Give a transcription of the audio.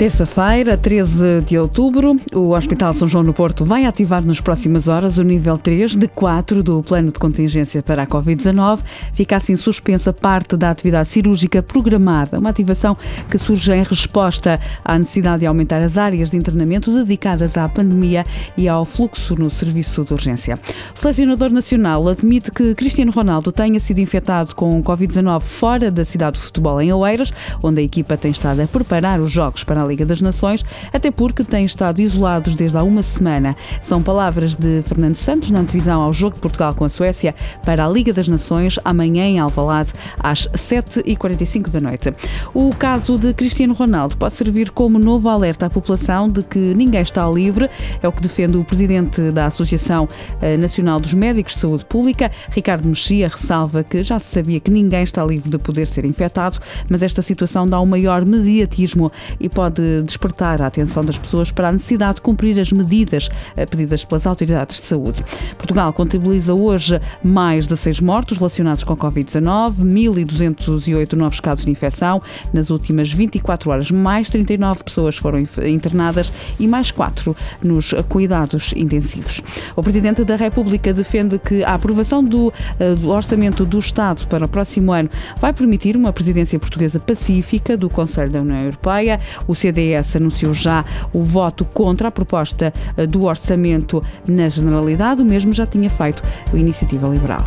Terça-feira, 13 de outubro, o Hospital São João no Porto vai ativar nas próximas horas o nível 3 de 4 do plano de contingência para a Covid-19. Fica assim suspensa parte da atividade cirúrgica programada, uma ativação que surge em resposta à necessidade de aumentar as áreas de internamento dedicadas à pandemia e ao fluxo no serviço de urgência. O selecionador nacional admite que Cristiano Ronaldo tenha sido infectado com Covid-19 fora da cidade de futebol em Oeiras, onde a equipa tem estado a preparar os jogos para a Liga das Nações, até porque têm estado isolados desde há uma semana. São palavras de Fernando Santos na antevisão ao jogo de Portugal com a Suécia para a Liga das Nações, amanhã em Alvalade, às 7h45 da noite. O caso de Cristiano Ronaldo pode servir como novo alerta à população de que ninguém está livre, é o que defende o presidente da Associação eh, Nacional dos Médicos de Saúde Pública, Ricardo Mexia, ressalva que já se sabia que ninguém está livre de poder ser infectado, mas esta situação dá um maior mediatismo e pode de despertar a atenção das pessoas para a necessidade de cumprir as medidas eh, pedidas pelas autoridades de saúde. Portugal contabiliza hoje mais de seis mortos relacionados com a Covid-19, 1.208 novos casos de infecção. Nas últimas 24 horas, mais 39 pessoas foram internadas e mais quatro nos cuidados intensivos. O Presidente da República defende que a aprovação do, eh, do Orçamento do Estado para o próximo ano vai permitir uma presidência portuguesa pacífica do Conselho da União Europeia. O CDS anunciou já o voto contra a proposta eh, do orçamento na Generalidade, o mesmo já tinha feito a Iniciativa Liberal.